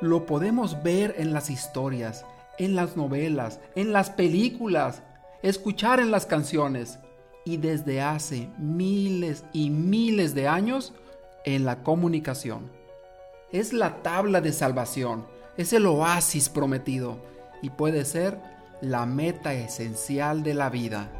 lo podemos ver en las historias, en las novelas, en las películas, escuchar en las canciones y desde hace miles y miles de años en la comunicación. Es la tabla de salvación, es el oasis prometido y puede ser la meta esencial de la vida.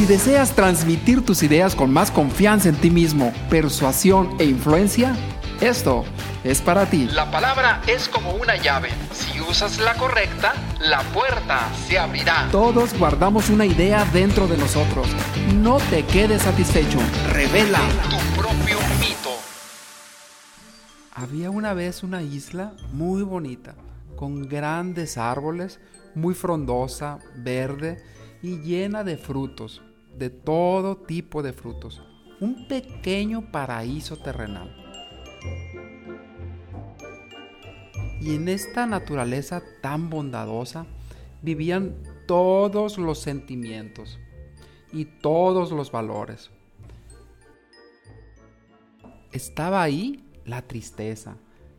Si deseas transmitir tus ideas con más confianza en ti mismo, persuasión e influencia, esto es para ti. La palabra es como una llave. Si usas la correcta, la puerta se abrirá. Todos guardamos una idea dentro de nosotros. No te quedes satisfecho. Revela tu propio mito. Había una vez una isla muy bonita, con grandes árboles, muy frondosa, verde y llena de frutos de todo tipo de frutos. Un pequeño paraíso terrenal. Y en esta naturaleza tan bondadosa vivían todos los sentimientos y todos los valores. Estaba ahí la tristeza,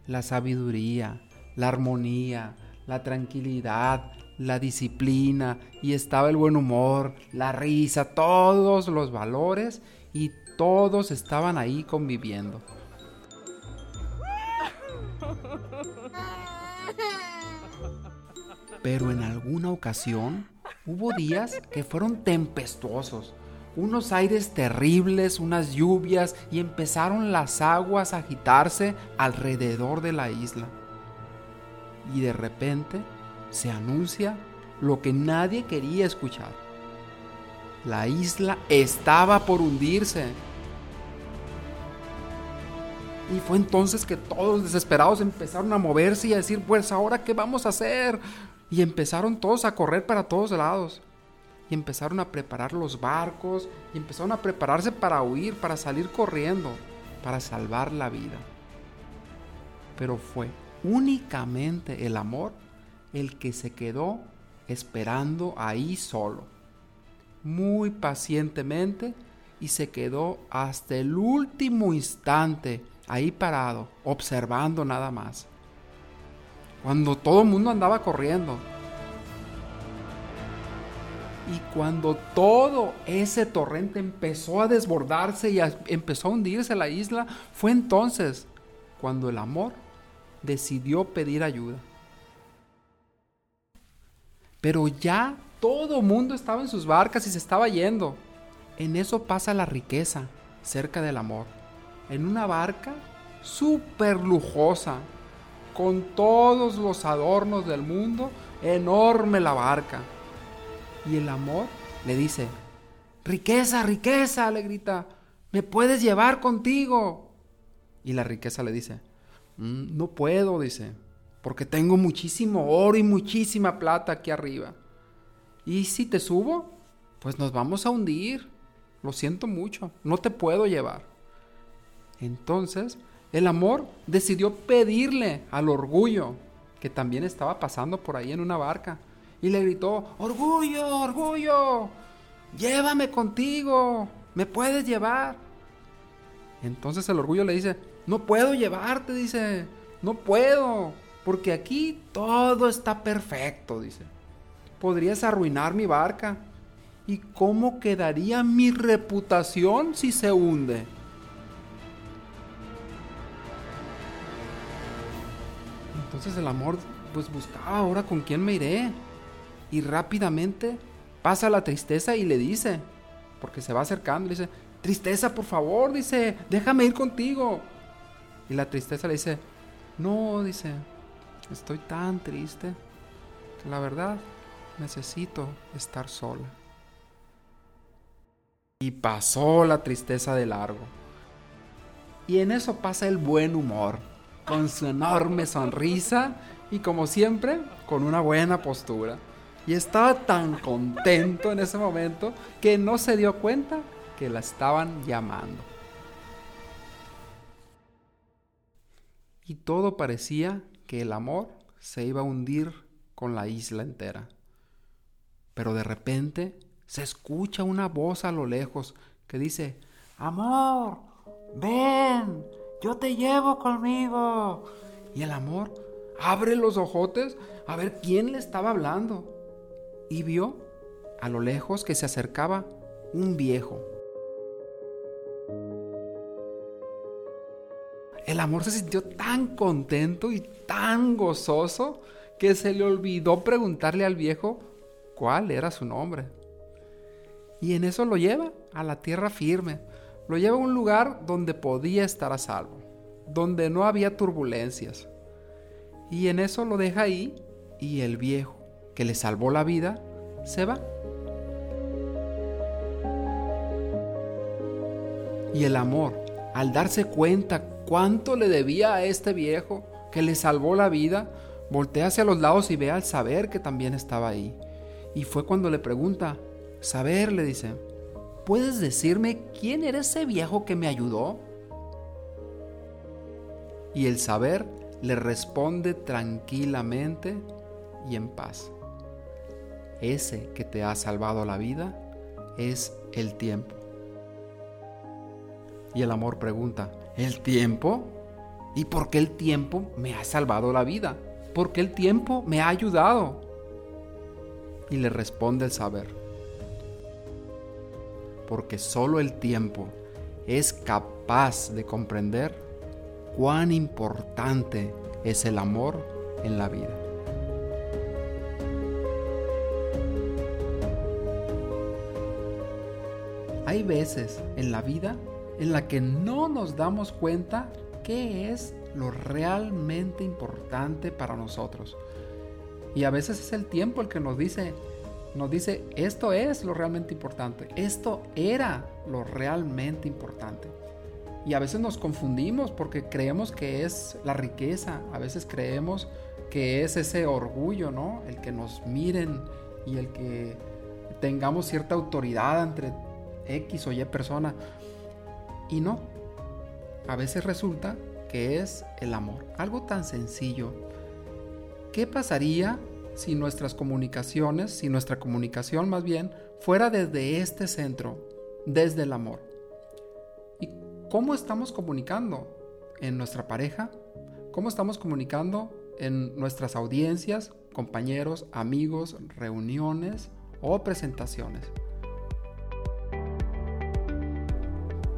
la sabiduría, la armonía, la tranquilidad, la disciplina y estaba el buen humor, la risa, todos los valores y todos estaban ahí conviviendo. Pero en alguna ocasión hubo días que fueron tempestuosos, unos aires terribles, unas lluvias y empezaron las aguas a agitarse alrededor de la isla. Y de repente se anuncia lo que nadie quería escuchar. La isla estaba por hundirse. Y fue entonces que todos desesperados empezaron a moverse y a decir, pues ahora qué vamos a hacer. Y empezaron todos a correr para todos lados. Y empezaron a preparar los barcos y empezaron a prepararse para huir, para salir corriendo, para salvar la vida. Pero fue únicamente el amor el que se quedó esperando ahí solo, muy pacientemente, y se quedó hasta el último instante ahí parado, observando nada más. Cuando todo el mundo andaba corriendo. Y cuando todo ese torrente empezó a desbordarse y empezó a hundirse la isla, fue entonces cuando el amor decidió pedir ayuda. Pero ya todo mundo estaba en sus barcas y se estaba yendo. En eso pasa la riqueza, cerca del amor. En una barca súper lujosa, con todos los adornos del mundo, enorme la barca. Y el amor le dice, riqueza, riqueza, le grita, me puedes llevar contigo. Y la riqueza le dice, mm, no puedo, dice, porque tengo muchísimo oro y muchísima plata aquí arriba. Y si te subo, pues nos vamos a hundir. Lo siento mucho, no te puedo llevar. Entonces, el amor decidió pedirle al orgullo, que también estaba pasando por ahí en una barca, y le gritó, orgullo, orgullo, llévame contigo, me puedes llevar. Entonces el orgullo le dice, no puedo llevarte, dice, no puedo, porque aquí todo está perfecto, dice. Podrías arruinar mi barca. ¿Y cómo quedaría mi reputación si se hunde? Entonces el amor pues buscaba ahora con quién me iré. Y rápidamente pasa la tristeza y le dice, porque se va acercando, le dice, tristeza, por favor, dice, déjame ir contigo. Y la tristeza le dice, no, dice, Estoy tan triste que la verdad necesito estar sola. Y pasó la tristeza de largo. Y en eso pasa el buen humor, con su enorme sonrisa y como siempre, con una buena postura. Y estaba tan contento en ese momento que no se dio cuenta que la estaban llamando. Y todo parecía que el amor se iba a hundir con la isla entera. pero de repente se escucha una voz a lo lejos que dice, Amor, ven, yo te llevo conmigo. Y el amor abre los ojotes a ver quién le estaba hablando. Y vio a lo lejos que se acercaba un viejo. El amor se sintió tan contento y tan gozoso que se le olvidó preguntarle al viejo cuál era su nombre. Y en eso lo lleva a la tierra firme, lo lleva a un lugar donde podía estar a salvo, donde no había turbulencias. Y en eso lo deja ahí y el viejo, que le salvó la vida, se va. Y el amor, al darse cuenta cuánto le debía a este viejo que le salvó la vida, voltea hacia los lados y ve al saber que también estaba ahí. Y fue cuando le pregunta, Saber, le dice, ¿puedes decirme quién era ese viejo que me ayudó? Y el saber le responde tranquilamente y en paz. Ese que te ha salvado la vida es el tiempo. Y el amor pregunta, ¿el tiempo? ¿Y por qué el tiempo me ha salvado la vida? ¿Por qué el tiempo me ha ayudado? Y le responde el saber, porque solo el tiempo es capaz de comprender cuán importante es el amor en la vida. Hay veces en la vida en la que no nos damos cuenta qué es lo realmente importante para nosotros. Y a veces es el tiempo el que nos dice, nos dice, esto es lo realmente importante, esto era lo realmente importante. Y a veces nos confundimos porque creemos que es la riqueza, a veces creemos que es ese orgullo, ¿no? El que nos miren y el que tengamos cierta autoridad entre X o Y persona. Y no, a veces resulta que es el amor. Algo tan sencillo. ¿Qué pasaría si nuestras comunicaciones, si nuestra comunicación más bien, fuera desde este centro, desde el amor? ¿Y cómo estamos comunicando en nuestra pareja? ¿Cómo estamos comunicando en nuestras audiencias, compañeros, amigos, reuniones o presentaciones?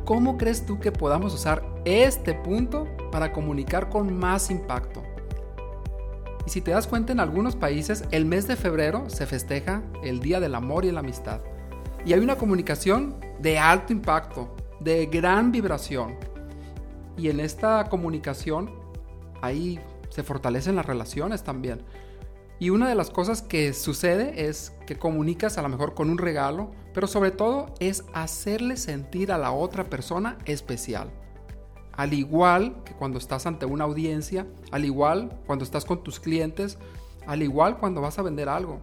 ¿Cómo crees tú que podamos usar este punto para comunicar con más impacto? Y si te das cuenta, en algunos países el mes de febrero se festeja el Día del Amor y la Amistad. Y hay una comunicación de alto impacto, de gran vibración. Y en esta comunicación ahí se fortalecen las relaciones también. Y una de las cosas que sucede es que comunicas a lo mejor con un regalo, pero sobre todo es hacerle sentir a la otra persona especial. Al igual que cuando estás ante una audiencia, al igual cuando estás con tus clientes, al igual cuando vas a vender algo.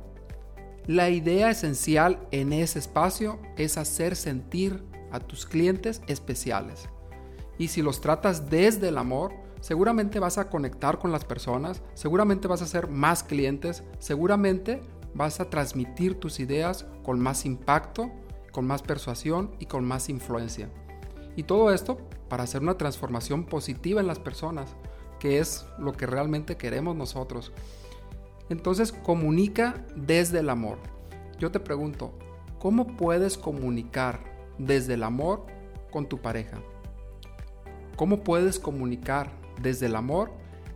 La idea esencial en ese espacio es hacer sentir a tus clientes especiales. Y si los tratas desde el amor, seguramente vas a conectar con las personas, seguramente vas a hacer más clientes, seguramente vas a transmitir tus ideas con más impacto, con más persuasión y con más influencia. Y todo esto para hacer una transformación positiva en las personas, que es lo que realmente queremos nosotros. Entonces comunica desde el amor. Yo te pregunto, ¿cómo puedes comunicar desde el amor con tu pareja? ¿Cómo puedes comunicar desde el amor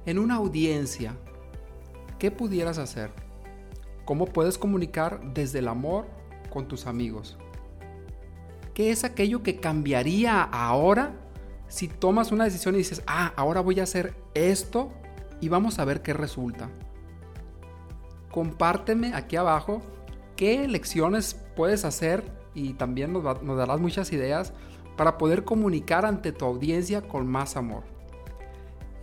en una audiencia, ¿qué pudieras hacer? ¿Cómo puedes comunicar desde el amor con tus amigos? ¿Qué es aquello que cambiaría ahora si tomas una decisión y dices, ah, ahora voy a hacer esto y vamos a ver qué resulta? Compárteme aquí abajo qué lecciones puedes hacer y también nos, nos darás muchas ideas para poder comunicar ante tu audiencia con más amor.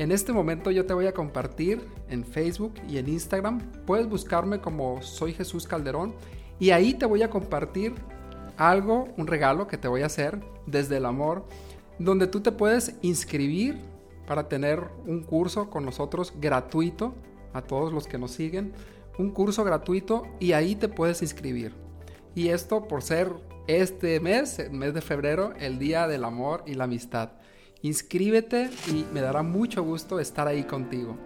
En este momento yo te voy a compartir en Facebook y en Instagram. Puedes buscarme como Soy Jesús Calderón y ahí te voy a compartir algo, un regalo que te voy a hacer desde el amor, donde tú te puedes inscribir para tener un curso con nosotros gratuito a todos los que nos siguen. un curso gratuito y ahí te puedes inscribir. Y esto por ser este mes, el mes de febrero, el Día del Amor y la Amistad. Inscríbete y me dará mucho gusto estar ahí contigo.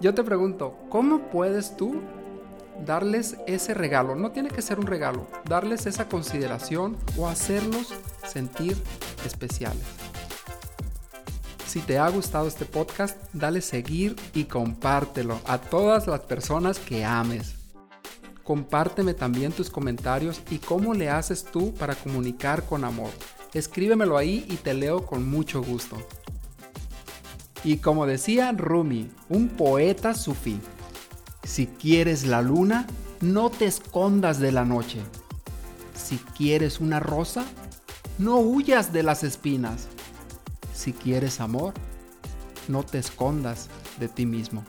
Yo te pregunto, ¿cómo puedes tú darles ese regalo? No tiene que ser un regalo, darles esa consideración o hacerlos sentir especiales. Si te ha gustado este podcast, dale seguir y compártelo a todas las personas que ames. Compárteme también tus comentarios y cómo le haces tú para comunicar con amor. Escríbemelo ahí y te leo con mucho gusto. Y como decía Rumi, un poeta sufí, si quieres la luna, no te escondas de la noche. Si quieres una rosa, no huyas de las espinas. Si quieres amor, no te escondas de ti mismo.